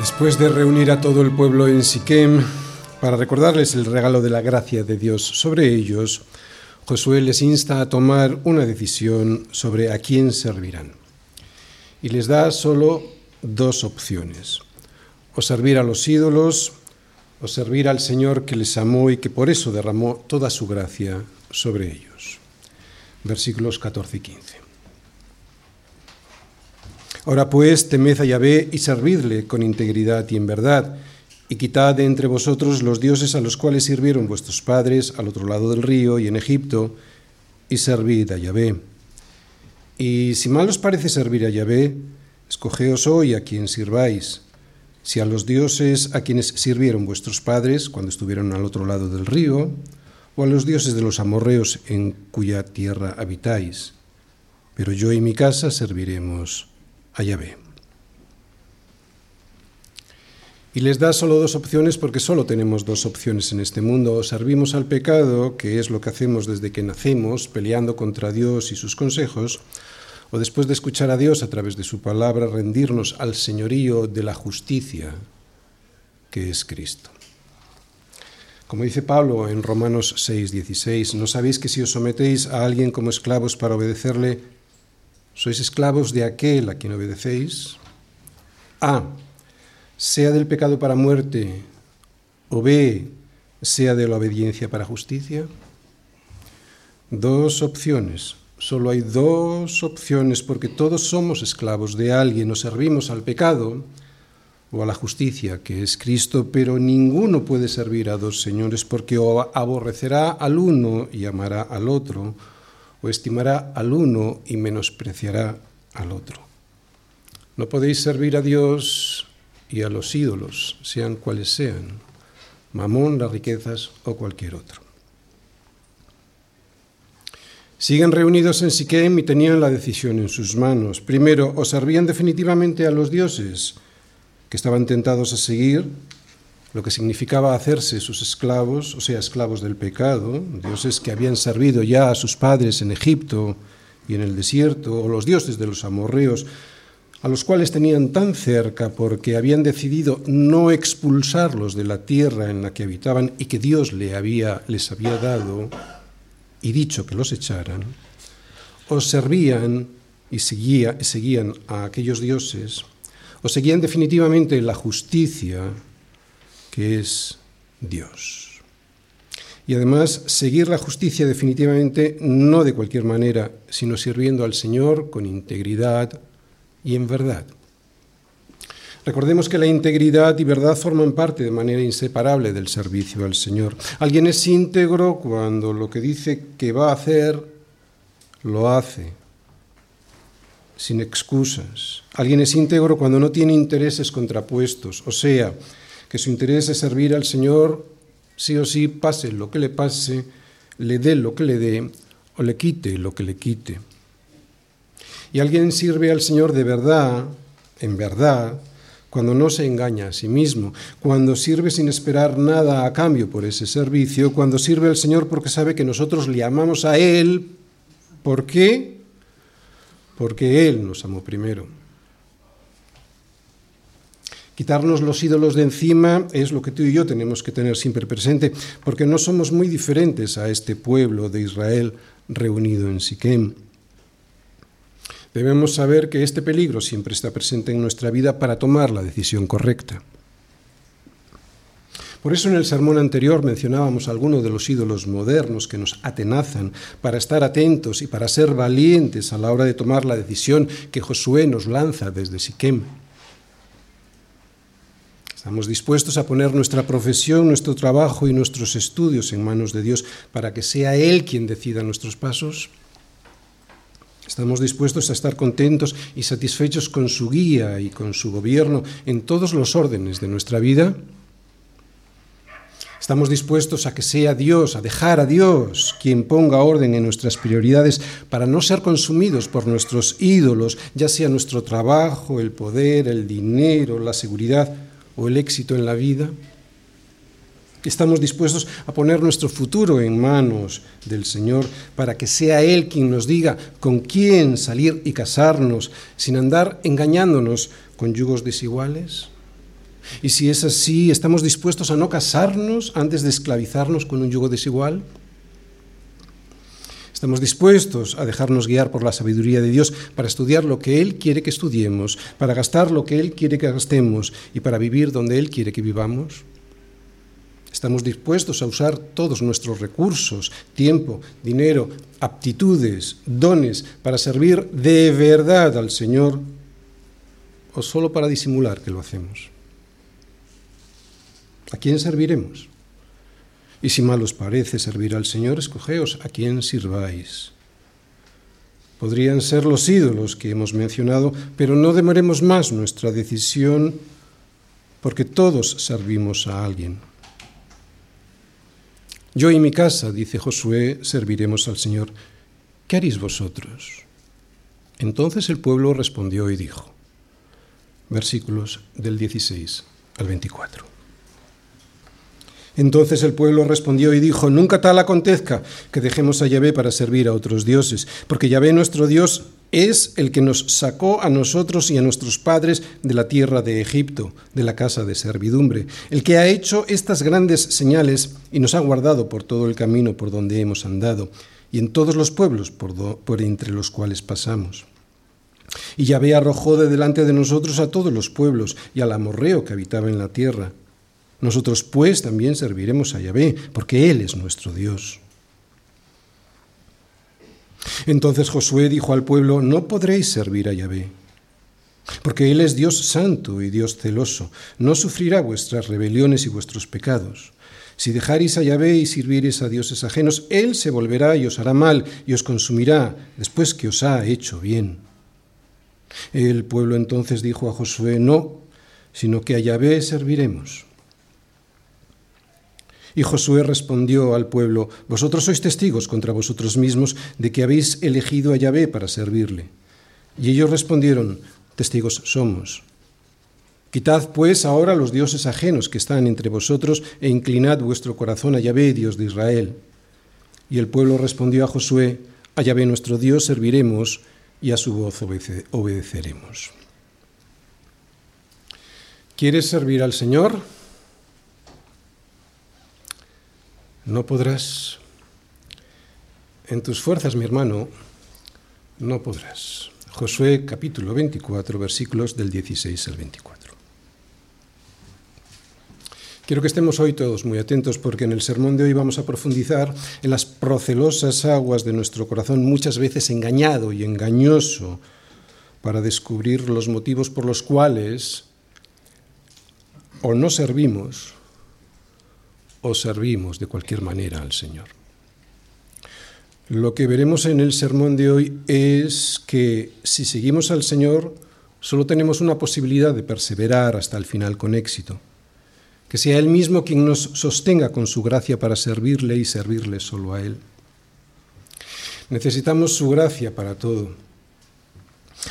Después de reunir a todo el pueblo en Siquem para recordarles el regalo de la gracia de Dios sobre ellos, Josué les insta a tomar una decisión sobre a quién servirán. Y les da solo dos opciones. O servir a los ídolos, o servir al Señor que les amó y que por eso derramó toda su gracia sobre ellos. Versículos 14 y 15. Ahora pues, temed a Yahvé y servidle con integridad y en verdad, y quitad de entre vosotros los dioses a los cuales sirvieron vuestros padres al otro lado del río y en Egipto, y servid a Yahvé. Y si mal os parece servir a Yahvé, escogeos hoy a quien sirváis, si a los dioses a quienes sirvieron vuestros padres cuando estuvieron al otro lado del río, o a los dioses de los amorreos en cuya tierra habitáis. Pero yo y mi casa serviremos a Yahvé. Y les da solo dos opciones porque solo tenemos dos opciones en este mundo. O servimos al pecado, que es lo que hacemos desde que nacemos, peleando contra Dios y sus consejos, o después de escuchar a Dios a través de su palabra, rendirnos al señorío de la justicia, que es Cristo. Como dice Pablo en Romanos 6, 16, ¿no sabéis que si os sometéis a alguien como esclavos para obedecerle, sois esclavos de aquel a quien obedecéis? A, sea del pecado para muerte, o B, sea de la obediencia para justicia. Dos opciones. Solo hay dos opciones porque todos somos esclavos de alguien, o servimos al pecado o a la justicia, que es Cristo, pero ninguno puede servir a dos señores porque o aborrecerá al uno y amará al otro, o estimará al uno y menospreciará al otro. No podéis servir a Dios y a los ídolos, sean cuales sean, mamón, las riquezas o cualquier otro. Siguen reunidos en Siquem y tenían la decisión en sus manos. Primero, o servían definitivamente a los dioses que estaban tentados a seguir, lo que significaba hacerse sus esclavos, o sea, esclavos del pecado, dioses que habían servido ya a sus padres en Egipto y en el desierto, o los dioses de los amorreos, a los cuales tenían tan cerca porque habían decidido no expulsarlos de la tierra en la que habitaban y que Dios les había, dado y dicho que los echaran, o servían y seguían a aquellos dioses, o seguían definitivamente la justicia que es Dios. Y además, seguir la justicia definitivamente no de cualquier manera, sino sirviendo al Señor con integridad y en verdad. Recordemos que la integridad y verdad forman parte de manera inseparable del servicio al Señor. Alguien es íntegro cuando lo que dice que va a hacer, lo hace, sin excusas. Alguien es íntegro cuando no tiene intereses contrapuestos, o sea, que su interés es servir al Señor sí o sí, pase lo que le pase, le dé lo que le dé o le quite lo que le quite. Y alguien sirve al Señor de verdad, en verdad, cuando no se engaña a sí mismo, cuando sirve sin esperar nada a cambio por ese servicio, cuando sirve al Señor porque sabe que nosotros le amamos a Él. ¿Por qué? Porque Él nos amó primero. Quitarnos los ídolos de encima es lo que tú y yo tenemos que tener siempre presente, porque no somos muy diferentes a este pueblo de Israel reunido en Siquem. Debemos saber que este peligro siempre está presente en nuestra vida para tomar la decisión correcta. Por eso en el sermón anterior mencionábamos algunos de los ídolos modernos que nos atenazan para estar atentos y para ser valientes a la hora de tomar la decisión que Josué nos lanza desde Siquem. Estamos dispuestos a poner nuestra profesión, nuestro trabajo y nuestros estudios en manos de Dios para que sea Él quien decida nuestros pasos. Estamos dispuestos a estar contentos y satisfechos con su guía y con su gobierno en todos los órdenes de nuestra vida. Estamos dispuestos a que sea Dios, a dejar a Dios quien ponga orden en nuestras prioridades para no ser consumidos por nuestros ídolos, ya sea nuestro trabajo, el poder, el dinero, la seguridad o el éxito en la vida. Estamos dispuestos a poner nuestro futuro en manos del Señor para que sea Él quien nos diga con quién salir y casarnos sin andar engañándonos con yugos desiguales. Y si es así, ¿estamos dispuestos a no casarnos antes de esclavizarnos con un yugo desigual? Estamos dispuestos a dejarnos guiar por la sabiduría de Dios para estudiar lo que Él quiere que estudiemos, para gastar lo que Él quiere que gastemos y para vivir donde Él quiere que vivamos. Estamos dispuestos a usar todos nuestros recursos, tiempo, dinero, aptitudes, dones para servir de verdad al Señor o solo para disimular que lo hacemos. ¿A quién serviremos? Y si mal os parece servir al Señor, escogeos a quién sirváis. Podrían ser los ídolos que hemos mencionado, pero no demoremos más nuestra decisión porque todos servimos a alguien. Yo y mi casa, dice Josué, serviremos al Señor. ¿Qué haréis vosotros? Entonces el pueblo respondió y dijo, versículos del 16 al 24. Entonces el pueblo respondió y dijo, nunca tal acontezca que dejemos a Yahvé para servir a otros dioses, porque Yahvé nuestro Dios es el que nos sacó a nosotros y a nuestros padres de la tierra de Egipto, de la casa de servidumbre, el que ha hecho estas grandes señales y nos ha guardado por todo el camino por donde hemos andado y en todos los pueblos por, entre los cuales pasamos. Y Yahvé arrojó de delante de nosotros a todos los pueblos y al amorreo que habitaba en la tierra nosotros pues también serviremos a Yahvé, porque Él es nuestro Dios. Entonces Josué dijo al pueblo, no podréis servir a Yahvé, porque Él es Dios santo y Dios celoso, no sufrirá vuestras rebeliones y vuestros pecados. Si dejaréis a Yahvé y sirviereis a dioses ajenos, Él se volverá y os hará mal y os consumirá después que os ha hecho bien. El pueblo entonces dijo a Josué, no, sino que a Yahvé serviremos. Y Josué respondió al pueblo, Vosotros sois testigos contra vosotros mismos de que habéis elegido a Yahvé para servirle. Y ellos respondieron, Testigos somos. Quitad pues ahora los dioses ajenos que están entre vosotros e inclinad vuestro corazón a Yahvé, Dios de Israel. Y el pueblo respondió a Josué, A Yahvé nuestro Dios serviremos y a su voz obedeceremos. ¿Quieres servir al Señor? No podrás. En tus fuerzas, mi hermano, no podrás. Josué capítulo 24, versículos del 16 al 24. Quiero que estemos hoy todos muy atentos porque en el sermón de hoy vamos a profundizar en las procelosas aguas de nuestro corazón, muchas veces engañado y engañoso, para descubrir los motivos por los cuales o no servimos o servimos de cualquier manera al Señor. Lo que veremos en el sermón de hoy es que si seguimos al Señor, solo tenemos una posibilidad de perseverar hasta el final con éxito. Que sea Él mismo quien nos sostenga con su gracia para servirle y servirle solo a Él. Necesitamos su gracia para todo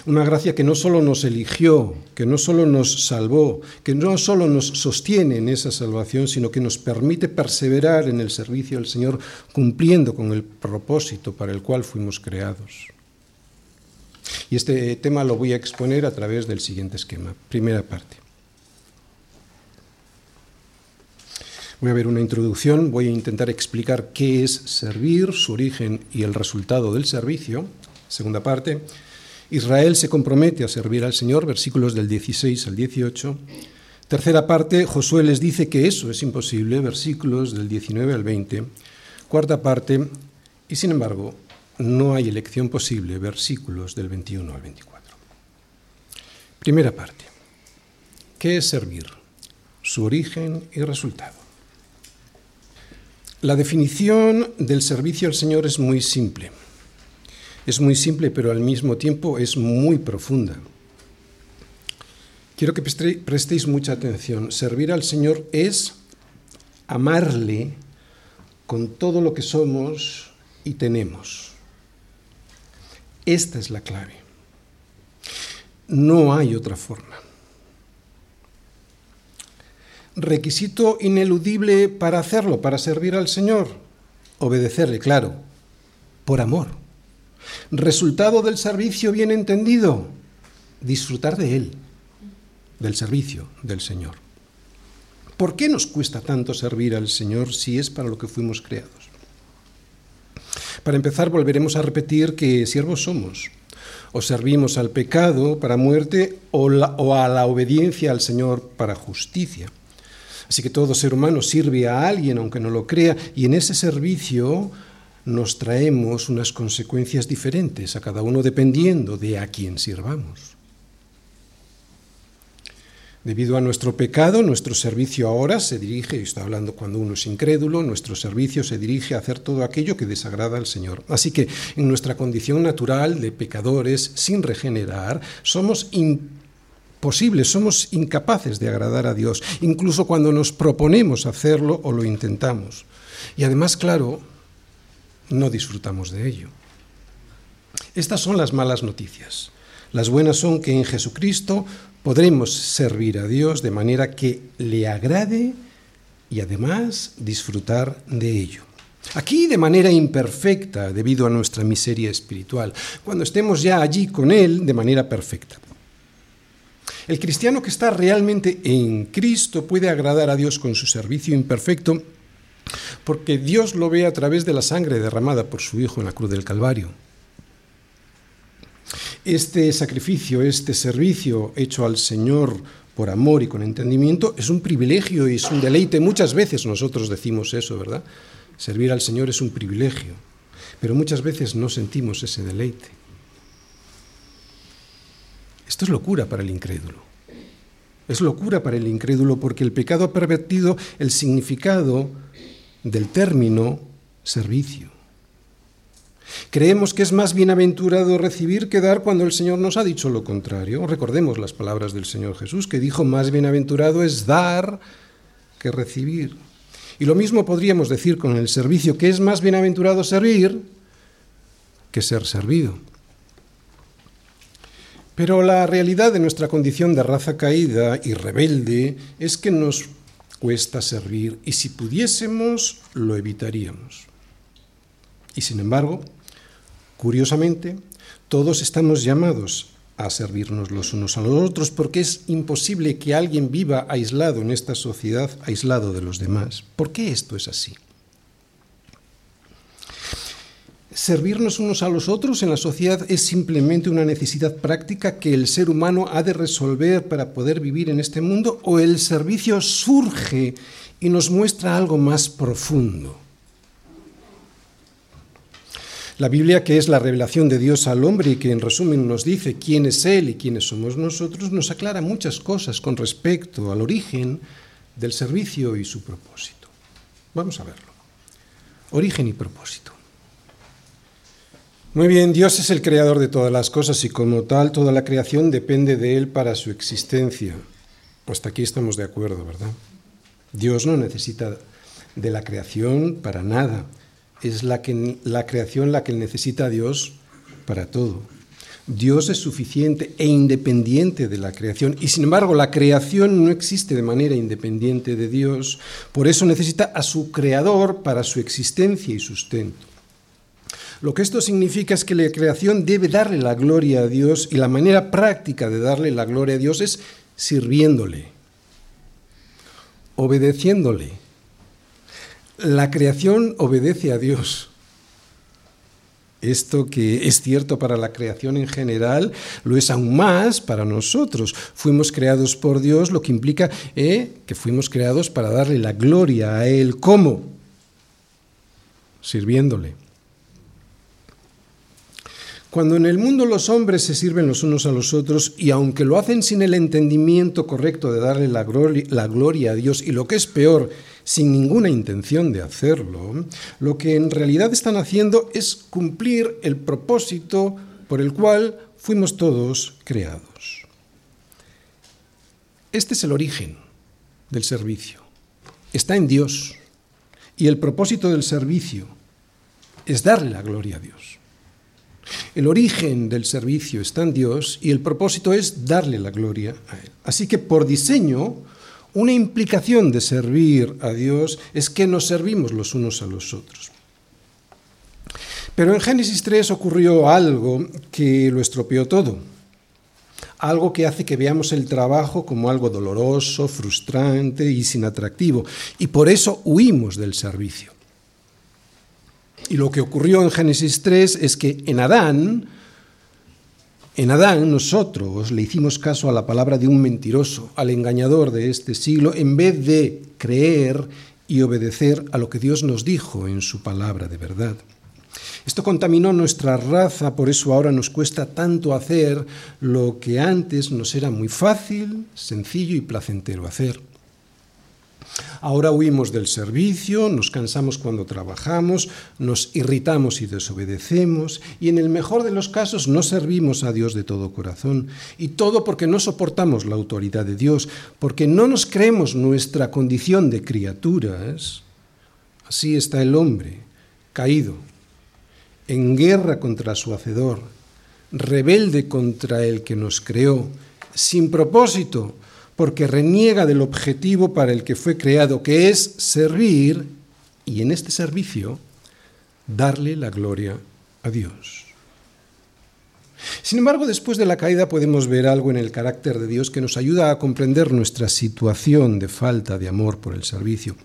una gracia que no solo nos eligió, que no solo nos salvó, que no solo nos sostiene en esa salvación, sino que nos permite perseverar en el servicio al Señor, cumpliendo con el propósito para el cual fuimos creados. Y este tema lo voy a exponer a través del siguiente esquema. Primera parte. Voy a ver una introducción, voy a intentar explicar qué es servir, su origen y el resultado del servicio. Segunda parte, Israel se compromete a servir al Señor, versículos del 16 al 18. Tercera parte, Josué les dice que eso es imposible, versículos del 19 al 20. Cuarta parte, y sin embargo, no hay elección posible, versículos del 21 al 24. Primera parte, ¿qué es servir? Su origen y resultado. La definición del servicio al Señor es muy simple. Es muy simple, pero al mismo tiempo es muy profunda. Quiero que prestéis mucha atención. Servir al Señor es amarle con todo lo que somos y tenemos. Esta es la clave. No hay otra forma. Requisito ineludible para hacerlo, para servir al Señor. Obedecerle, claro, por amor. Resultado del servicio bien entendido, disfrutar de él, del servicio del Señor. ¿Por qué nos cuesta tanto servir al Señor si es para lo que fuimos creados? Para empezar, volveremos a repetir que siervos somos. O servimos al pecado para muerte o, a la obediencia al Señor para justicia. Así que todo ser humano sirve a alguien aunque no lo crea y en ese servicio nos traemos unas consecuencias diferentes a cada uno dependiendo de a quién sirvamos. Debido a nuestro pecado, nuestro servicio ahora se dirige, y está hablando cuando uno es incrédulo, nuestro servicio se dirige a hacer todo aquello que desagrada al Señor. Así que en nuestra condición natural de pecadores sin regenerar, somos imposibles, somos incapaces de agradar a Dios, incluso cuando nos proponemos hacerlo o lo intentamos. Y además, claro, no disfrutamos de ello. Estas son las malas noticias. Las buenas son que en Jesucristo podremos servir a Dios de manera que le agrade y además disfrutar de ello. Aquí de manera imperfecta debido a nuestra miseria espiritual, cuando estemos ya allí con Él de manera perfecta. El cristiano que está realmente en Cristo puede agradar a Dios con su servicio imperfecto porque Dios lo ve a través de la sangre derramada por su Hijo en la cruz del Calvario. Este sacrificio, este servicio hecho al Señor por amor y con entendimiento es un privilegio y es un deleite. Muchas veces nosotros decimos eso, ¿verdad? Servir al Señor es un privilegio, pero muchas veces no sentimos ese deleite. Esto es locura para el incrédulo. Es locura para el incrédulo porque el pecado ha pervertido el significado del término servicio. Creemos que es más bienaventurado recibir que dar cuando el Señor nos ha dicho lo contrario. Recordemos las palabras del Señor Jesús, que dijo, más bienaventurado es dar que recibir. Y lo mismo podríamos decir con el servicio, que es más bienaventurado servir que ser servido. Pero la realidad de nuestra condición de raza caída y rebelde es que nos cuesta servir y si pudiésemos lo evitaríamos. Y sin embargo, Curiosamente, todos estamos llamados a servirnos los unos a los otros porque es imposible que alguien viva aislado en esta sociedad, aislado de los demás. ¿Por qué esto es así? Servirnos unos a los otros en la sociedad es simplemente una necesidad práctica que el ser humano ha de resolver para poder vivir en este mundo o el servicio surge y nos muestra algo más profundo. La Biblia, que es la revelación de Dios al hombre y que en resumen nos dice quién es Él y quiénes somos nosotros, nos aclara muchas cosas con respecto al origen del servicio y su propósito. Vamos a verlo. Origen y propósito. Muy bien, Dios es el creador de todas las cosas y como tal toda la creación depende de Él para su existencia. Pues hasta aquí estamos de acuerdo, ¿verdad? Dios no necesita de la creación para nada es la, que, la creación la que necesita a Dios para todo. Dios es suficiente e independiente de la creación y sin embargo la creación no existe de manera independiente de Dios, por eso necesita a su creador para su existencia y sustento. Lo que esto significa es que la creación debe darle la gloria a Dios y la manera práctica de darle la gloria a Dios es sirviéndole, obedeciéndole, la creación obedece a Dios. Esto que es cierto para la creación en general, lo es aún más para nosotros. Fuimos creados por Dios, lo que implica eh, que fuimos creados para darle la gloria a Él. ¿Cómo? Sirviéndole. Cuando en el mundo los hombres se sirven los unos a los otros y aunque lo hacen sin el entendimiento correcto de darle la gloria, a Dios y lo que es peor, sin ninguna intención de hacerlo, lo que en realidad están haciendo es cumplir el propósito por el cual fuimos todos creados. Este es el origen del servicio. Está en Dios. Y el propósito del servicio es darle la gloria a Dios. El origen del servicio está en Dios y el propósito es darle la gloria a Él. Así que por diseño, una implicación de servir a Dios es que nos servimos los unos a los otros. Pero en Génesis 3 ocurrió algo que lo estropeó todo. algo que hace que veamos el trabajo como algo doloroso, frustrante y sin atractivo, y por eso huimos del servicio. Y lo que ocurrió en Génesis 3 es que en Adán, en Adán nosotros le hicimos caso a la palabra de un mentiroso, al engañador de este siglo, en vez de creer y obedecer a lo que Dios nos dijo en su palabra de verdad. Esto contaminó nuestra raza, por eso ahora nos cuesta tanto hacer lo que antes nos era muy fácil, sencillo y placentero hacer. Ahora huimos del servicio, nos cansamos cuando trabajamos, nos irritamos y desobedecemos, y en el mejor de los casos no servimos a Dios de todo corazón. Y todo porque no soportamos la autoridad de Dios, porque no nos creemos nuestra condición de criaturas. Así está el hombre, caído, en guerra contra su Hacedor, rebelde contra el que nos creó, sin propósito, porque reniega del objetivo para el que fue creado, que es servir, y en este servicio darle la gloria a Dios. Sin embargo, después de la caída podemos ver algo en el carácter de Dios que nos ayuda a comprender nuestra situación de falta de amor por el servicio.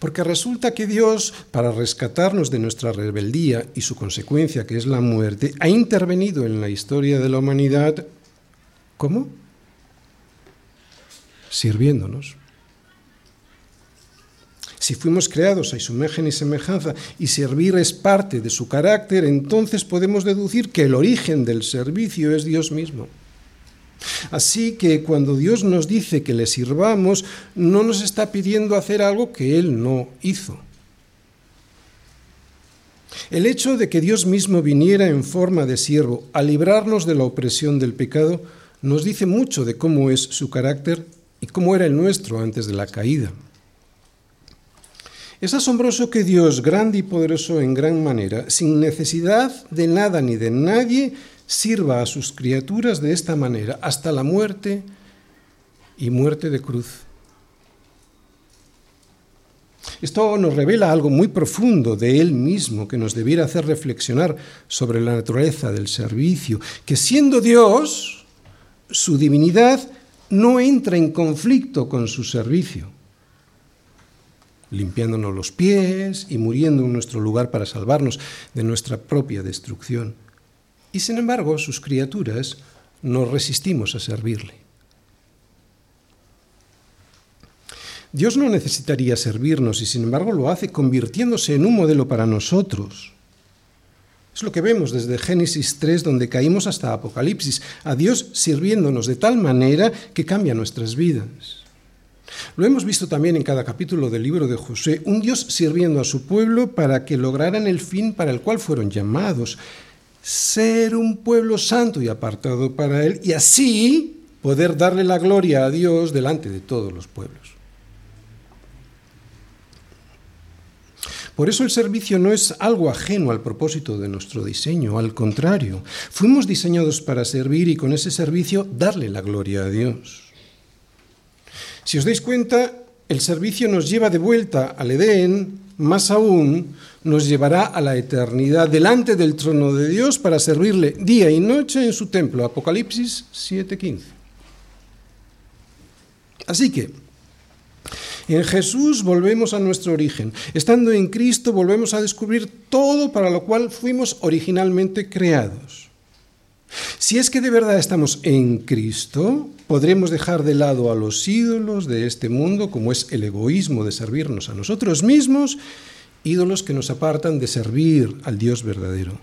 Porque resulta que Dios, para rescatarnos de nuestra rebeldía y su consecuencia, que es la muerte, ha intervenido en la historia de la humanidad. ¿Cómo? Sirviéndonos. Si fuimos creados a su imagen y semejanza y servir es parte de su carácter, entonces podemos deducir que el origen del servicio es Dios mismo. Así que cuando Dios nos dice que le sirvamos, no nos está pidiendo hacer algo que Él no hizo. El hecho de que Dios mismo viniera en forma de siervo a librarnos de la opresión del pecado nos dice mucho de cómo es su carácter y cómo era el nuestro antes de la caída. Es asombroso que Dios, grande y poderoso en gran manera, sin necesidad de nada ni de nadie, sirva a sus criaturas de esta manera, hasta la muerte y muerte de cruz. Esto nos revela algo muy profundo de Él mismo que nos debiera hacer reflexionar sobre la naturaleza del servicio, que siendo Dios, su divinidad no entra en conflicto con su servicio, limpiándonos los pies y muriendo en nuestro lugar para salvarnos de nuestra propia destrucción. Y sin embargo, sus criaturas nos resistimos a servirle. Dios no necesitaría servirnos y sin embargo lo hace convirtiéndose en un modelo para nosotros. Es lo que vemos desde Génesis 3, donde caímos hasta Apocalipsis, a Dios sirviéndonos de tal manera que cambia nuestras vidas. Lo hemos visto también en cada capítulo del libro de José, un Dios sirviendo a su pueblo para que lograran el fin para el cual fueron llamados, ser un pueblo santo y apartado para Él, y así poder darle la gloria a Dios delante de todos los pueblos. Por eso el servicio no es algo ajeno al propósito de nuestro diseño, al contrario, fuimos diseñados para servir y con ese servicio darle la gloria a Dios. Si os dais cuenta, el servicio nos lleva de vuelta al Edén, más aún nos llevará a la eternidad delante del trono de Dios para servirle día y noche en su templo. Apocalipsis 7:15. Así que, en Jesús volvemos a nuestro origen. Estando en Cristo volvemos a descubrir todo para lo cual fuimos originalmente creados. Si es que de verdad estamos en Cristo, podremos dejar de lado a los ídolos de este mundo, como es el egoísmo de servirnos a nosotros mismos, ídolos que nos apartan de servir al Dios verdadero.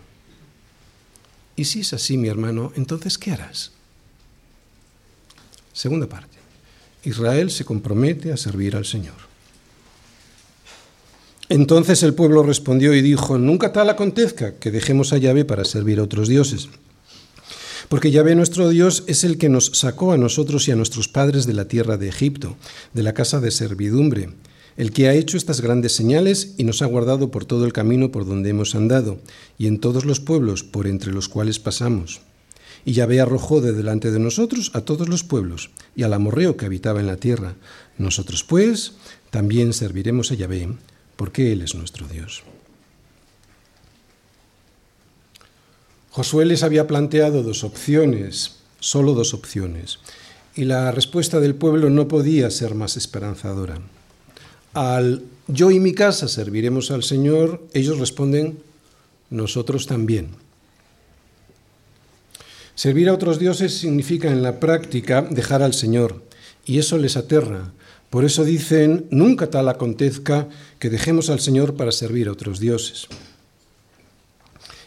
Y si es así, mi hermano, entonces, ¿qué harás? Segunda parte. Israel se compromete a servir al Señor. Entonces el pueblo respondió y dijo, nunca tal acontezca que dejemos a Yahvé para servir a otros dioses. Porque Yahvé nuestro Dios es el que nos sacó a nosotros y a nuestros padres de la tierra de Egipto, de la casa de servidumbre, el que ha hecho estas grandes señales y nos ha guardado por todo el camino por donde hemos andado, y en todos los pueblos por entre los cuales pasamos. Y Yahvé arrojó de delante de nosotros a todos los pueblos y al amorreo que habitaba en la tierra. Nosotros, pues, también serviremos a Yahvé, porque Él es nuestro Dios. Josué les había planteado dos opciones. solo dos opciones. Y la respuesta del pueblo no podía ser más esperanzadora. Al yo y mi casa serviremos al Señor, ellos responden, nosotros también. Servir a otros dioses significa en la práctica dejar al Señor, y eso les aterra. Por eso dicen, nunca tal acontezca que dejemos al Señor para servir a otros dioses.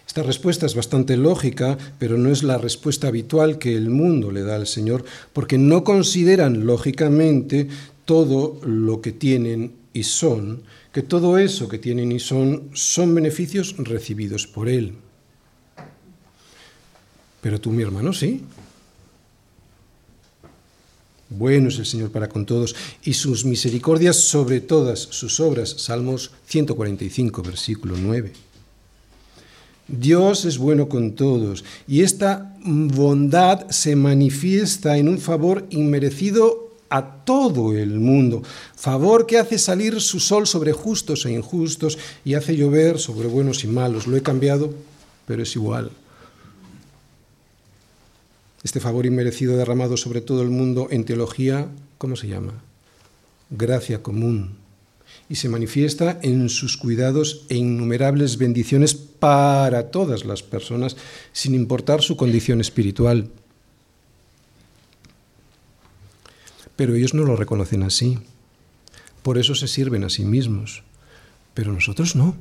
Esta respuesta es bastante lógica, pero no es la respuesta habitual que el mundo le da al Señor, porque no consideran lógicamente todo lo que tienen y son, que todo eso que tienen y son son beneficios recibidos por Él. Pero tú, mi hermano, sí. Bueno es el Señor para con todos y sus misericordias sobre todas sus obras. Salmos 145, versículo 9. Dios es bueno con todos y esta bondad se manifiesta en un favor inmerecido a todo el mundo, favor que hace salir su sol sobre justos e injustos y hace llover sobre buenos y malos. Lo he cambiado, pero es igual. Este favor inmerecido derramado sobre todo el mundo en teología, ¿cómo se llama? Gracia común y se manifiesta en sus cuidados e innumerables bendiciones para todas las personas, sin importar su condición espiritual. Pero ellos no lo reconocen así. Por eso se sirven a sí mismos. Pero nosotros no.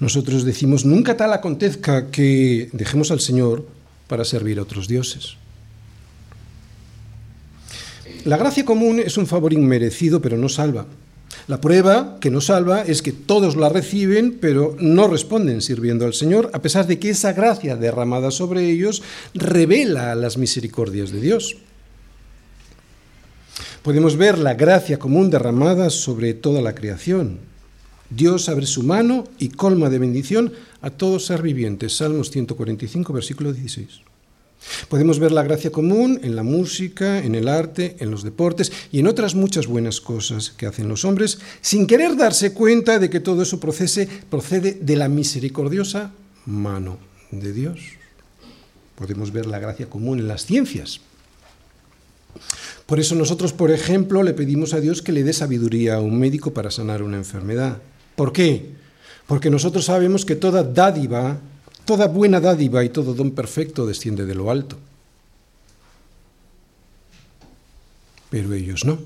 Nosotros decimos, nunca tal acontezca que dejemos al Señor para servir a otros dioses. La gracia común es un favor inmerecido, pero no salva. La prueba que nos salva es que todos la reciben, pero no responden sirviendo al Señor, a pesar de que esa gracia derramada sobre ellos revela las misericordias de Dios. Podemos ver la gracia común derramada sobre toda la creación. Dios abre su mano y colma de bendición a todo ser viviente. Salmos 145, versículo 16. Podemos ver la gracia común en la música, en el arte, en los deportes y en otras muchas buenas cosas que hacen los hombres sin querer darse cuenta de que todo eso procede, procede de la misericordiosa mano de Dios. Podemos ver la gracia común en las ciencias. Por eso nosotros, por ejemplo, le pedimos a Dios que le dé sabiduría a un médico para sanar una enfermedad. ¿Por qué? Porque nosotros sabemos que toda dádiva Toda buena dádiva y todo don perfecto desciende de lo alto. Pero ellos no.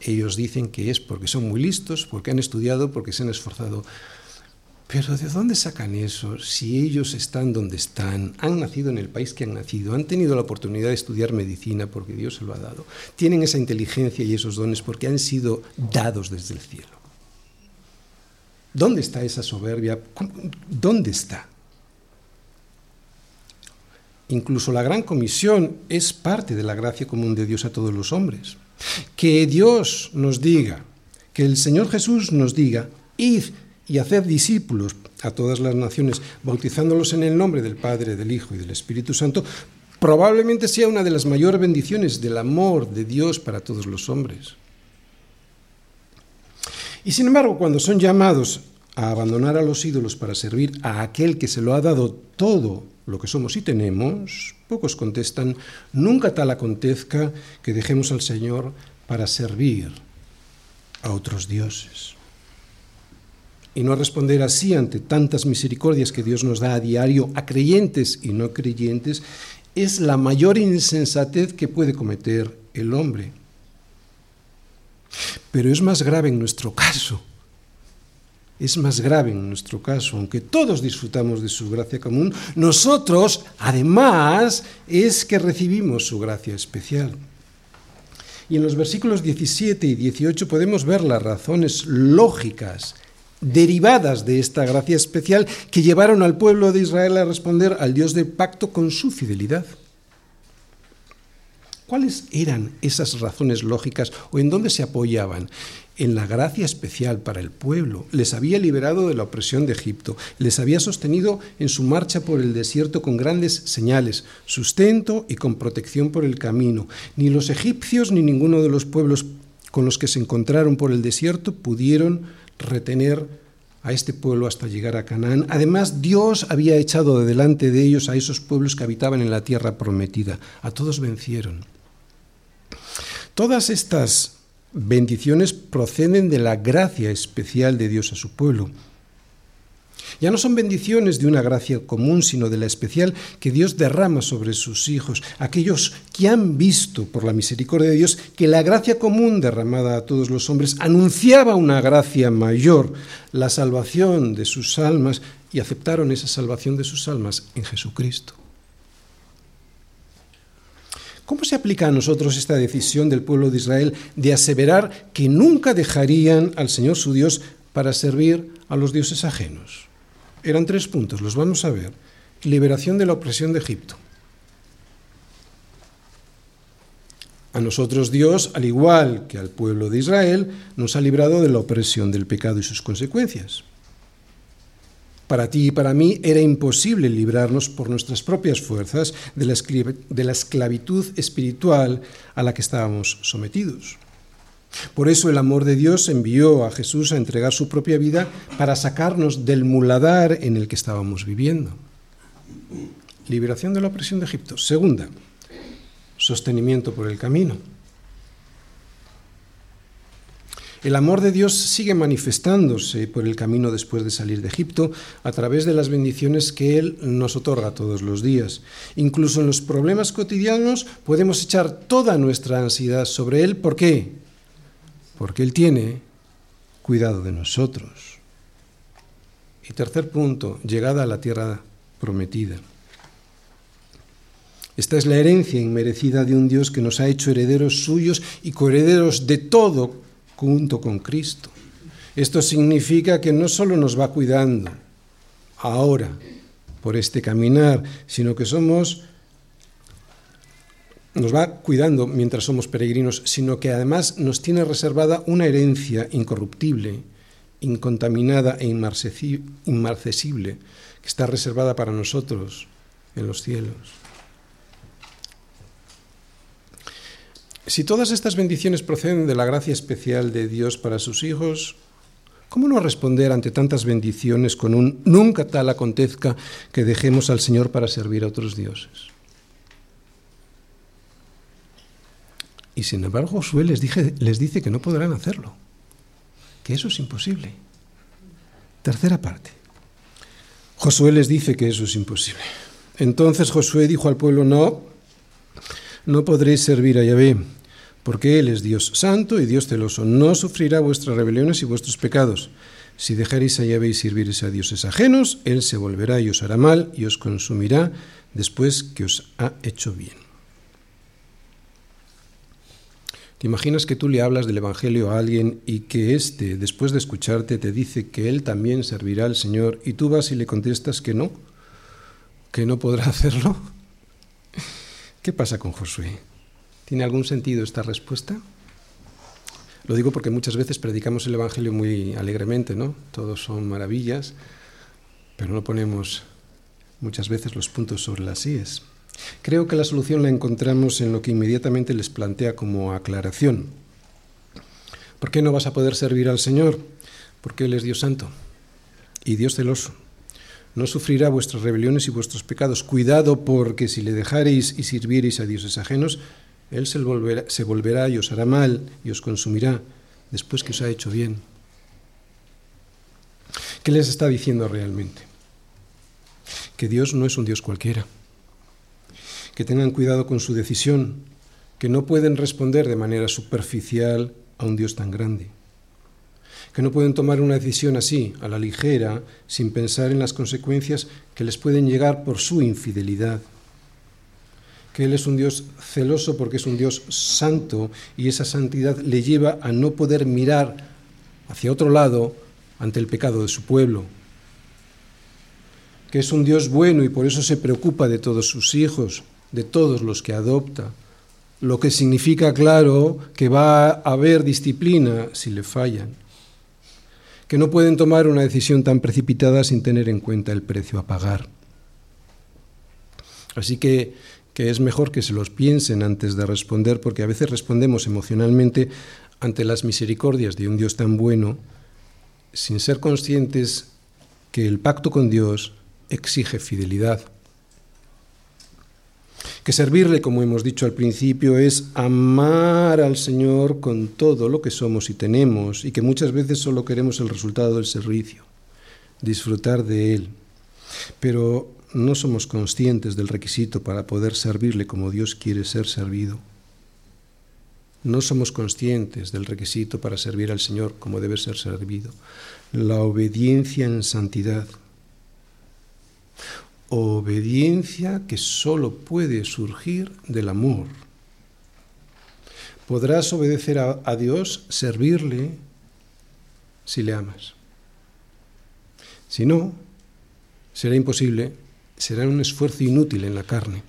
Ellos dicen que es porque son muy listos, porque han estudiado, porque se han esforzado. Pero ¿de dónde sacan eso si ellos están donde están, han nacido en el país que han nacido, han tenido la oportunidad de estudiar medicina porque Dios se lo ha dado, tienen esa inteligencia y esos dones porque han sido dados desde el cielo? ¿Dónde está esa soberbia? ¿Dónde está? Incluso la gran comisión es parte de la gracia común de Dios a todos los hombres. Que Dios nos diga, que el Señor Jesús nos diga, id y haced discípulos a todas las naciones, bautizándolos en el nombre del Padre, del Hijo y del Espíritu Santo, probablemente sea una de las mayores bendiciones del amor de Dios para todos los hombres. Y sin embargo, cuando son llamados a abandonar a los ídolos para servir a aquel que se lo ha dado todo lo que somos y tenemos, pocos contestan, nunca tal acontezca que dejemos al Señor para servir a otros dioses. Y no responder así ante tantas misericordias que Dios nos da a diario a creyentes y no creyentes es la mayor insensatez que puede cometer el hombre. Pero es más grave en nuestro caso es más grave en nuestro caso, aunque todos disfrutamos de su gracia común, nosotros, además, es que recibimos su gracia especial. Y en los versículos 17 y 18 podemos ver las razones lógicas derivadas de esta gracia especial que llevaron al pueblo de Israel a responder al Dios del pacto con su fidelidad. ¿Cuáles eran esas razones lógicas o en dónde se apoyaban? en la gracia especial para el pueblo, les había liberado de la opresión de Egipto, les había sostenido en su marcha por el desierto con grandes señales, sustento y con protección por el camino. Ni los egipcios ni ninguno de los pueblos con los que se encontraron por el desierto pudieron retener a este pueblo hasta llegar a Canaán. Además, Dios había echado de delante de ellos a esos pueblos que habitaban en la tierra prometida. A todos vencieron. Todas estas bendiciones proceden de la gracia especial de Dios a su pueblo. Ya no son bendiciones de una gracia común, sino de la especial que Dios derrama sobre sus hijos, aquellos que han visto por la misericordia de Dios que la gracia común derramada a todos los hombres anunciaba una gracia mayor, la salvación de sus almas, y aceptaron esa salvación de sus almas en Jesucristo. ¿Cómo se aplica a nosotros esta decisión del pueblo de Israel de aseverar que nunca dejarían al Señor su Dios para servir a los dioses ajenos? Eran tres puntos, los vamos a ver. Liberación de la opresión de Egipto. A nosotros Dios, al igual que al pueblo de Israel, nos ha librado de la opresión del pecado y sus consecuencias. Para ti y para mí era imposible librarnos por nuestras propias fuerzas de la, esclavitud espiritual a la que estábamos sometidos. Por eso el amor de Dios envió a Jesús a entregar su propia vida para sacarnos del muladar en el que estábamos viviendo. Liberación de la opresión de Egipto. Segunda, sostenimiento por el camino. El amor de Dios sigue manifestándose por el camino después de salir de Egipto a través de las bendiciones que Él nos otorga todos los días. Incluso en los problemas cotidianos podemos echar toda nuestra ansiedad sobre Él. ¿Por qué? porque Él tiene cuidado de nosotros. Y tercer punto, llegada a la tierra prometida. Esta es la herencia inmerecida de un Dios que nos ha hecho herederos suyos y coherederos de todo junto con Cristo. Esto significa que no solo nos va cuidando ahora por este caminar, sino que somos nos va cuidando mientras somos peregrinos, sino que además nos tiene reservada una herencia incorruptible, incontaminada e inmarcesible, que está reservada para nosotros en los cielos. Si todas estas bendiciones proceden de la gracia especial de Dios para sus hijos, ¿cómo no responder ante tantas bendiciones con un nunca tal acontezca que dejemos al Señor para servir a otros dioses? Y sin embargo Josué les, dice que no podrán hacerlo, que eso es imposible. Tercera parte. Josué les dice que eso es imposible. Entonces Josué dijo al pueblo, no, no podréis servir a Yahvé, porque Él es Dios santo y Dios celoso. No sufrirá vuestras rebeliones y vuestros pecados. Si dejaréis a Yahvé y a dioses ajenos, Él se volverá y os hará mal y os consumirá después que os ha hecho bien. ¿Te imaginas que tú le hablas del Evangelio a alguien y que éste, después de escucharte, te dice que él también servirá al Señor y tú vas y le contestas que no, que no podrá hacerlo? ¿Qué pasa con Josué? ¿Tiene algún sentido esta respuesta? Lo digo porque muchas veces predicamos el Evangelio muy alegremente, ¿no? Todos son maravillas, pero no ponemos muchas veces los puntos sobre las íes. Creo que la solución la encontramos en lo que inmediatamente les plantea como aclaración. ¿Por qué no vas a poder servir al Señor? Porque Él es Dios santo y Dios celoso. No sufrirá vuestras rebeliones y vuestros pecados. Cuidado porque si le dejareis y sirviereis a dioses ajenos, Él se volverá, se volverá y os hará mal y os consumirá después que os ha hecho bien. ¿Qué les está diciendo realmente? Que Dios no es un Dios cualquiera que tengan cuidado con su decisión, que no pueden responder de manera superficial a un Dios tan grande, que no pueden tomar una decisión así, a la ligera, sin pensar en las consecuencias que les pueden llegar por su infidelidad, que Él es un Dios celoso porque es un Dios santo y esa santidad le lleva a no poder mirar hacia otro lado ante el pecado de su pueblo, que es un Dios bueno y por eso se preocupa de todos sus hijos, de todos los que adopta, lo que significa, claro, que va a haber disciplina si le fallan, que no pueden tomar una decisión tan precipitada sin tener en cuenta el precio a pagar. Así que, que es mejor que se los piensen antes de responder, porque a veces respondemos emocionalmente ante las misericordias de un Dios tan bueno sin ser conscientes que el pacto con Dios exige fidelidad. Que servirle, como hemos dicho al principio, es amar al Señor con todo lo que somos y tenemos, y que muchas veces solo queremos el resultado del servicio, disfrutar de Él. Pero no somos conscientes del requisito para poder servirle como Dios quiere ser servido. No somos conscientes del requisito para servir al Señor como debe ser servido. La obediencia en santidad. Obediencia que solo puede surgir del amor. Podrás obedecer a, a Dios, servirle, si le amas. Si no, será imposible, será un esfuerzo inútil en la carne.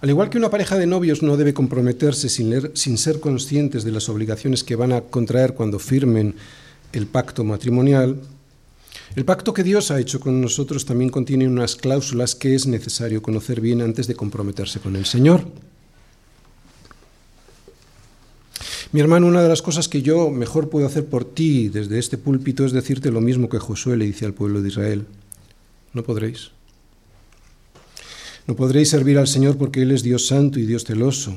Al igual que una pareja de novios no debe comprometerse sin, ser conscientes de las obligaciones que van a contraer cuando firmen el pacto matrimonial, el pacto que Dios ha hecho con nosotros también contiene unas cláusulas que es necesario conocer bien antes de comprometerse con el Señor. Mi hermano, una de las cosas que yo mejor puedo hacer por ti desde este púlpito es decirte lo mismo que Josué le dice al pueblo de Israel. No podréis. No podréis servir al Señor porque Él es Dios santo y Dios celoso.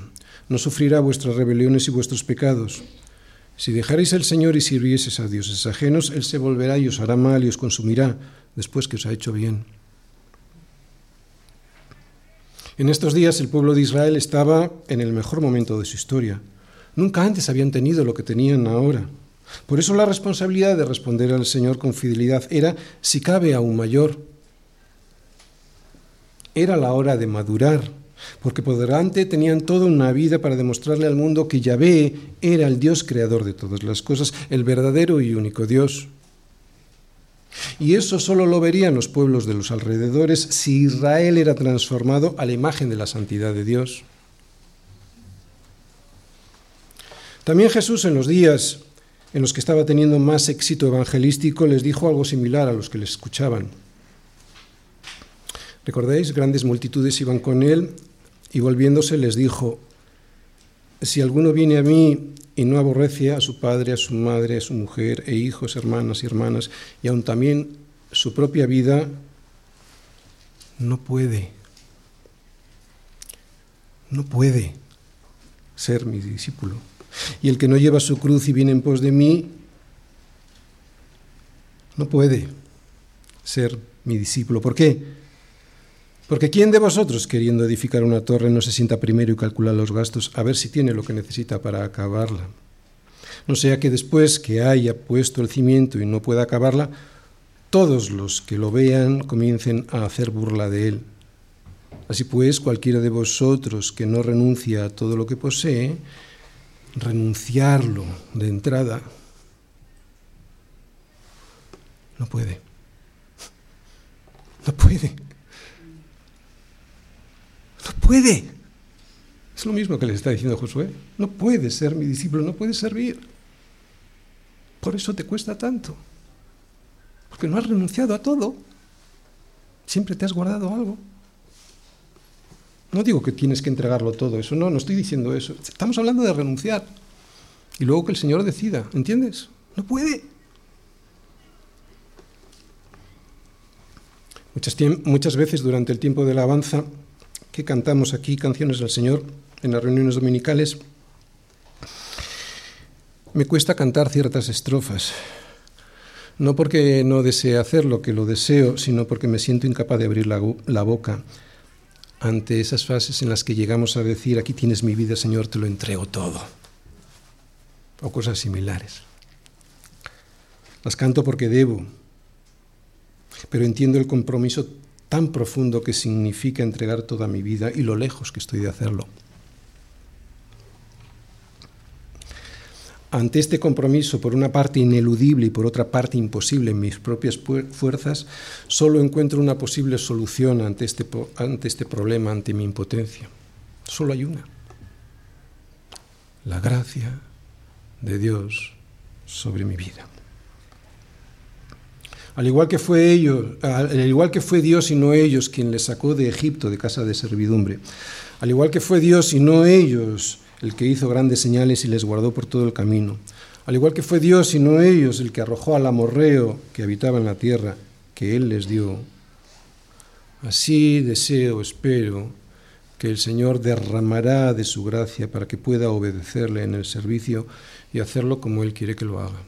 No sufrirá vuestras rebeliones y vuestros pecados. Si dejaréis al Señor y sirvieseis a dioses ajenos, Él se volverá y os hará mal y os consumirá después que os ha hecho bien. En estos días el pueblo de Israel estaba en el mejor momento de su historia. Nunca antes habían tenido lo que tenían ahora. Por eso la responsabilidad de responder al Señor con fidelidad era, si cabe, aún mayor. Era la hora de madurar, porque por delante tenían toda una vida para demostrarle al mundo que Yahvé era el Dios creador de todas las cosas, el verdadero y único Dios. Y eso solo lo verían los pueblos de los alrededores si Israel era transformado a la imagen de la santidad de Dios. También Jesús en los días en los que estaba teniendo más éxito evangelístico les dijo algo similar a los que les escuchaban. ¿Recordáis? Grandes multitudes iban con él y volviéndose les dijo, si alguno viene a mí y no aborrece a su padre, a su madre, a su mujer e hijos, hermanas y hermanas, y aun también su propia vida, no puede, no puede ser mi discípulo. Y el que no lleva su cruz y viene en pos de mí, no puede ser mi discípulo. ¿Por qué? Porque ¿quién de vosotros, queriendo edificar una torre, no se sienta primero y calcula los gastos a ver si tiene lo que necesita para acabarla? No sea que después que haya puesto el cimiento y no pueda acabarla, todos los que lo vean comiencen a hacer burla de él. Así pues, cualquiera de vosotros que no renuncia a todo lo que posee, renunciarlo de entrada, no puede. No puede. No puede. Es lo mismo que le está diciendo Josué. No puedes ser mi discípulo, no puedes servir. Por eso te cuesta tanto. Porque no has renunciado a todo. Siempre te has guardado algo. No digo que tienes que entregarlo todo, eso no, no estoy diciendo eso. Estamos hablando de renunciar. Y luego que el Señor decida, ¿entiendes? No puede. Muchas, veces durante el tiempo de la alabanza que cantamos aquí canciones del Señor en las reuniones dominicales, me cuesta cantar ciertas estrofas. No porque no desee hacerlo, que lo deseo, sino porque me siento incapaz de abrir la boca ante esas frases en las que llegamos a decir, aquí tienes mi vida, Señor, te lo entrego todo. O cosas similares. Las canto porque debo, pero entiendo el compromiso tan profundo que significa entregar toda mi vida y lo lejos que estoy de hacerlo. Ante este compromiso, por una parte ineludible y por otra parte imposible en mis propias fuerzas, solo encuentro una posible solución ante este, ante este problema, ante mi impotencia. Solo hay una. La gracia de Dios sobre mi vida. Al igual que fue ellos, al igual que fue Dios y no ellos quien les sacó de Egipto de casa de servidumbre. Al igual que fue Dios y no ellos el que hizo grandes señales y les guardó por todo el camino. Al igual que fue Dios y no ellos el que arrojó al amorreo que habitaba en la tierra, que Él les dio, así deseo, espero, que el Señor derramará de su gracia para que pueda obedecerle en el servicio y hacerlo como Él quiere que lo haga.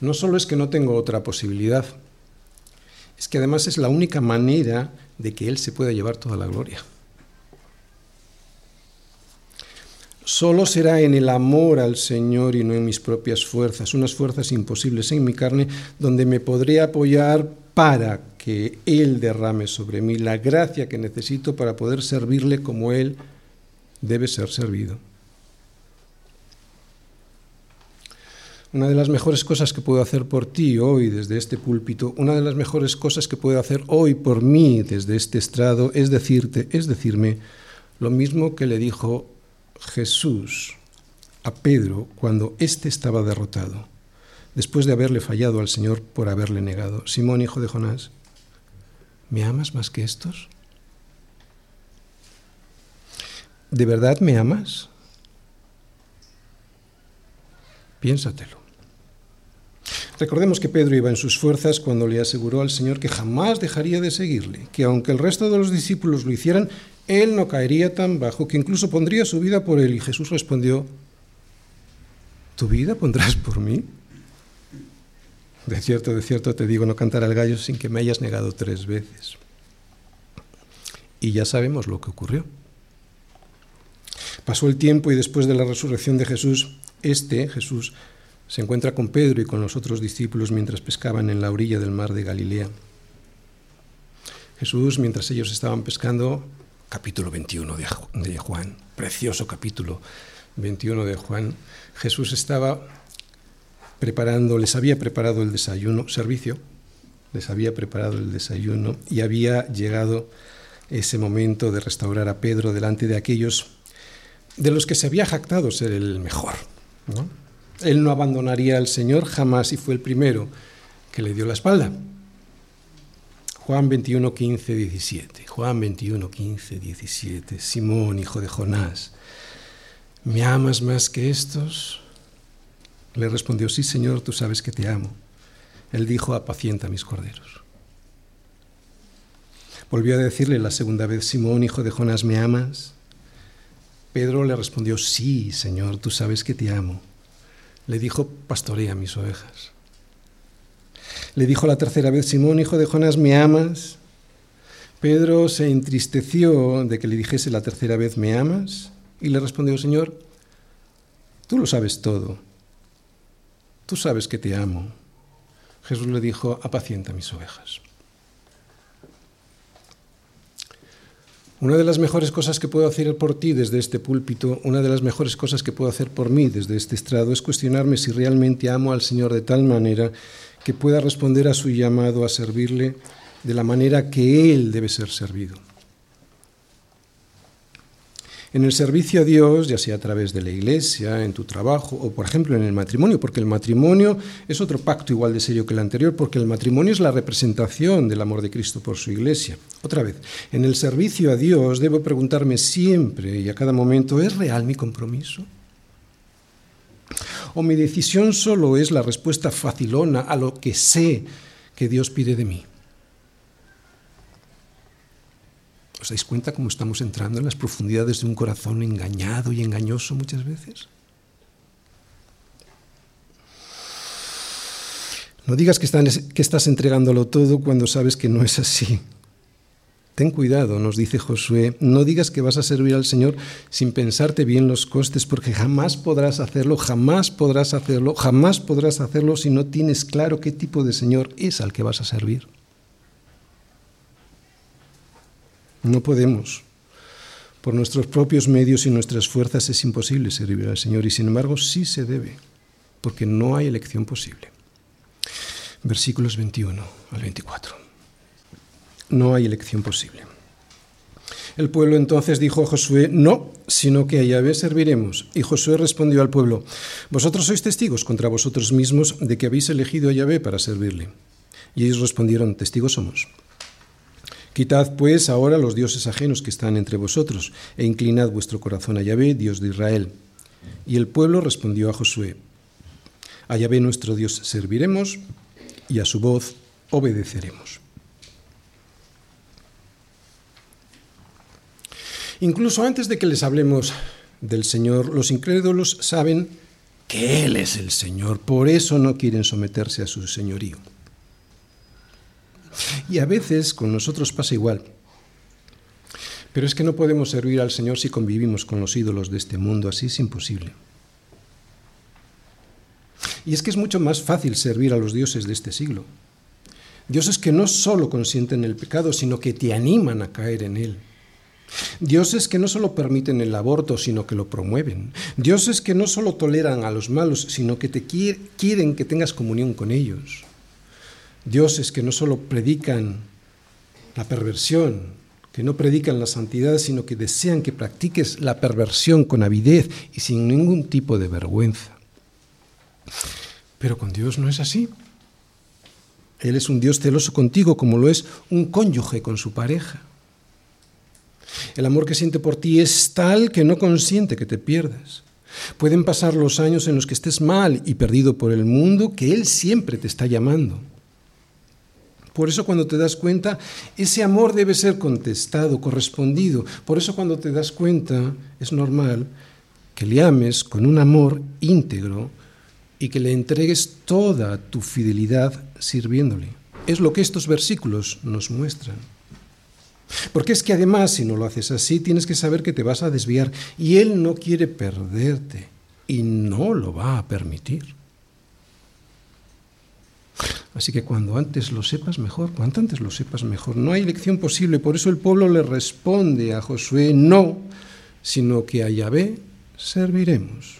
No solo es que no tengo otra posibilidad, es que además es la única manera de que Él se pueda llevar toda la gloria. Solo será en el amor al Señor y no en mis propias fuerzas, unas fuerzas imposibles en mi carne, donde me podré apoyar para que Él derrame sobre mí la gracia que necesito para poder servirle como Él debe ser servido. Una de las mejores cosas que puedo hacer por ti hoy desde este púlpito, una de las mejores cosas que puedo hacer hoy por mí desde este estrado es decirte, es decirme lo mismo que le dijo Jesús a Pedro cuando éste estaba derrotado, después de haberle fallado al Señor por haberle negado. Simón, hijo de Jonás, ¿me amas más que estos? ¿De verdad me amas? Piénsatelo. Recordemos que Pedro iba en sus fuerzas cuando le aseguró al Señor que jamás dejaría de seguirle, que aunque el resto de los discípulos lo hicieran, él no caería tan bajo que incluso pondría su vida por él. Y Jesús respondió, ¿tu vida pondrás por mí? De cierto, de cierto te digo, no cantar al gallo sin que me hayas negado tres veces. Y ya sabemos lo que ocurrió. Pasó el tiempo y después de la resurrección de Jesús, este, Jesús, se encuentra con Pedro y con los otros discípulos mientras pescaban en la orilla del mar de Galilea. Jesús, mientras ellos estaban pescando, capítulo 21 de Juan, precioso capítulo 21 de Juan, Jesús estaba preparando, les había preparado el desayuno, servicio, les había preparado el desayuno y había llegado ese momento de restaurar a Pedro delante de aquellos de los que se había jactado ser el mejor. Él no abandonaría al Señor jamás y fue el primero que le dio la espalda. Juan 21, 15, 17. Juan 21, 15, 17. Simón, hijo de Jonás, ¿me amas más que estos? Le respondió, sí, Señor, tú sabes que te amo. Él dijo, apacienta mis corderos. Volvió a decirle la segunda vez, Simón, hijo de Jonás, ¿me amas? Pedro le respondió, sí, Señor, tú sabes que te amo. Le dijo, pastorea mis ovejas. Le dijo la tercera vez, Simón, hijo de Jonás, ¿me amas? Pedro se entristeció de que le dijese la tercera vez, ¿me amas? Y le respondió, Señor, tú lo sabes todo. Tú sabes que te amo. Jesús le dijo, apacienta mis ovejas. Una de las mejores cosas que puedo hacer por ti desde este púlpito, una de las mejores cosas que puedo hacer por mí desde este estrado es cuestionarme si realmente amo al Señor de tal manera que pueda responder a su llamado a servirle de la manera que Él debe ser servido. En el servicio a Dios, ya sea a través de la iglesia, en tu trabajo o, por ejemplo, en el matrimonio, porque el matrimonio es otro pacto igual de serio que el anterior, porque el matrimonio es la representación del amor de Cristo por su iglesia. Otra vez, en el servicio a Dios debo preguntarme siempre y a cada momento, ¿es real mi compromiso? ¿O mi decisión solo es la respuesta facilona a lo que sé que Dios pide de mí? ¿Os dais cuenta cómo estamos entrando en las profundidades de un corazón engañado y engañoso muchas veces? No digas que, estás entregándolo todo cuando sabes que no es así. Ten cuidado, nos dice Josué, no digas que vas a servir al Señor sin pensarte bien los costes, porque jamás podrás hacerlo, jamás podrás hacerlo, jamás podrás hacerlo si no tienes claro qué tipo de Señor es al que vas a servir. No podemos. Por nuestros propios medios y nuestras fuerzas es imposible servir al Señor y sin embargo sí se debe, porque no hay elección posible. Versículos 21 al 24 no hay elección posible. El pueblo entonces dijo a Josué, no, sino que a Yahvé serviremos. Y Josué respondió al pueblo, vosotros sois testigos contra vosotros mismos de que habéis elegido a Yahvé para servirle. Y ellos respondieron, testigos somos. Quitad pues ahora los dioses ajenos que están entre vosotros, e inclinad vuestro corazón a Yahvé, Dios de Israel. Y el pueblo respondió a Josué, a Yahvé nuestro Dios serviremos y a su voz obedeceremos. Incluso antes de que les hablemos del Señor, los incrédulos saben que Él es el Señor, por eso no quieren someterse a su señorío. Y a veces con nosotros pasa igual. Pero es que no podemos servir al Señor si convivimos con los ídolos de este mundo, así es imposible. Y es que es mucho más fácil servir a los dioses de este siglo. Dioses que no solo consienten el pecado, sino que te animan a caer en él. Dioses que no solo permiten el aborto, sino que lo promueven. Dioses que no solo toleran a los malos, sino que te quieren que tengas comunión con ellos. Dioses que no solo predican la perversión, que no predican la santidad, sino que desean que practiques la perversión con avidez y sin ningún tipo de vergüenza. Pero con Dios no es así. Él es un Dios celoso contigo como lo es un cónyuge con su pareja. El amor que siente por ti es tal que no consiente que te pierdas. Pueden pasar los años en los que estés mal y perdido por el mundo, que Él siempre te está llamando. Por eso cuando te das cuenta, ese amor debe ser contestado, correspondido. Por eso cuando te das cuenta, es normal que le ames con un amor íntegro y que le entregues toda tu fidelidad sirviéndole. Es lo que estos versículos nos muestran. Porque es que además, si no lo haces así, tienes que saber que te vas a desviar y Él no quiere perderte y no lo va a permitir. Así que cuando antes lo sepas mejor, cuanto antes lo sepas mejor, no hay elección posible. Por eso el pueblo le responde a Josué, no, sino que a Yahvé serviremos.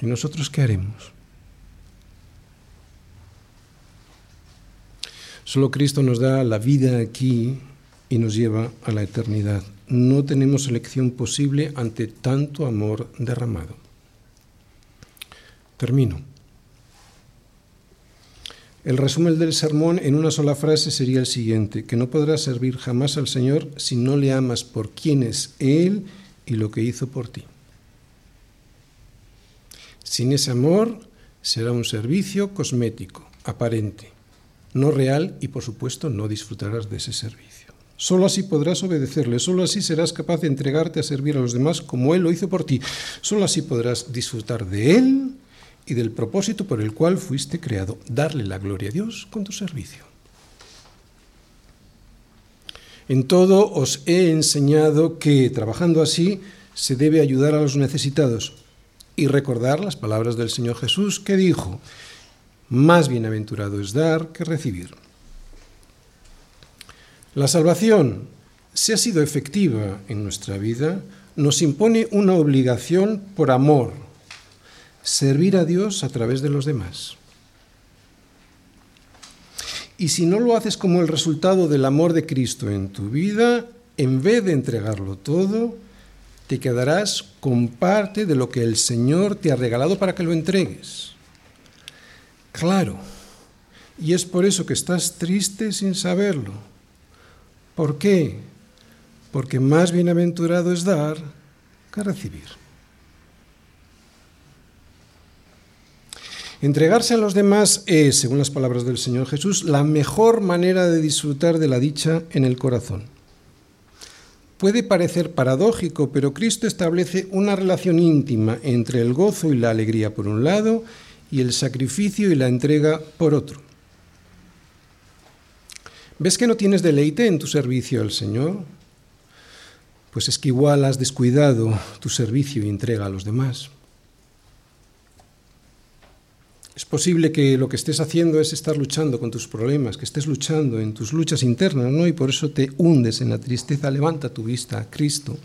¿Y nosotros qué haremos? Solo Cristo nos da la vida aquí y nos lleva a la eternidad. No tenemos elección posible ante tanto amor derramado. Termino. El resumen del sermón en una sola frase sería el siguiente, que no podrás servir jamás al Señor si no le amas por quién es Él y lo que hizo por ti. Sin ese amor será un servicio cosmético, aparente no real y por supuesto no disfrutarás de ese servicio. Solo así podrás obedecerle, solo así serás capaz de entregarte a servir a los demás como Él lo hizo por ti, solo así podrás disfrutar de Él y del propósito por el cual fuiste creado, darle la gloria a Dios con tu servicio. En todo os he enseñado que, trabajando así, se debe ayudar a los necesitados y recordar las palabras del Señor Jesús que dijo, más bienaventurado es dar que recibir. La salvación, si ha sido efectiva en nuestra vida, nos impone una obligación por amor, servir a Dios a través de los demás. Y si no lo haces como el resultado del amor de Cristo en tu vida, en vez de entregarlo todo, te quedarás con parte de lo que el Señor te ha regalado para que lo entregues claro. Y es por eso que estás triste sin saberlo. ¿Por qué? Porque más bienaventurado es dar que recibir. Entregarse a los demás es, según las palabras del Señor Jesús, la mejor manera de disfrutar de la dicha en el corazón. Puede parecer paradójico, pero Cristo establece una relación íntima entre el gozo y la alegría por un lado y el sacrificio y la entrega por otro. ¿Ves que no tienes deleite en tu servicio al Señor? Pues es que igual has descuidado tu servicio y entrega a los demás. Es posible que lo que estés haciendo es estar luchando con tus problemas, que estés luchando en tus luchas internas, ¿no? Y por eso te hundes en la tristeza. Levanta tu vista a Cristo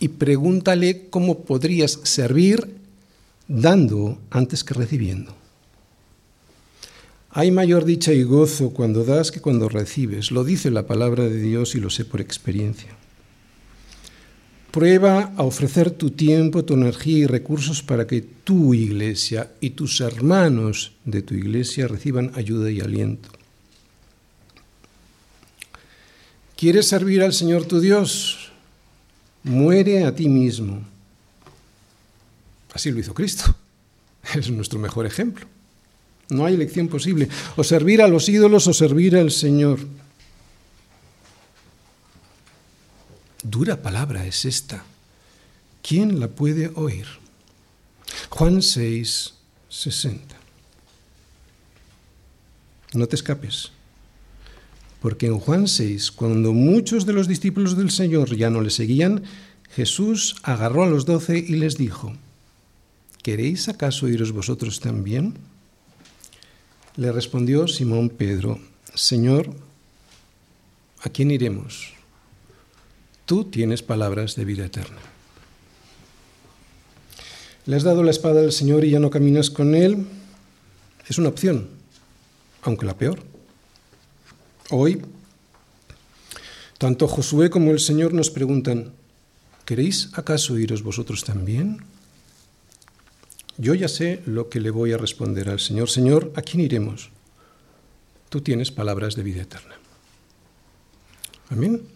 y pregúntale cómo podrías servir dando antes que recibiendo. Hay mayor dicha y gozo cuando das que cuando recibes. Lo dice la palabra de Dios y lo sé por experiencia. Prueba a ofrecer tu tiempo, tu energía y recursos para que tu iglesia y tus hermanos de tu iglesia reciban ayuda y aliento. ¿Quieres servir al Señor tu Dios? muere a ti mismo. Así lo hizo Cristo. Es nuestro mejor ejemplo. No hay elección posible. O servir a los ídolos o servir al Señor. Dura palabra es esta. ¿Quién la puede oír? Juan 6, 60. No te escapes. Porque en Juan 6, cuando muchos de los discípulos del Señor ya no le seguían, Jesús agarró a los doce y les dijo, ¿queréis acaso iros vosotros también? Le respondió Simón Pedro, Señor, ¿a quién iremos? Tú tienes palabras de vida eterna. Le has dado la espada al Señor y ya no caminas con Él. Es una opción, aunque la peor. Hoy, tanto Josué como el Señor nos preguntan, ¿queréis acaso iros vosotros también? Yo ya sé lo que le voy a responder al Señor. Señor, ¿a quién iremos? Tú tienes palabras de vida eterna. Amén.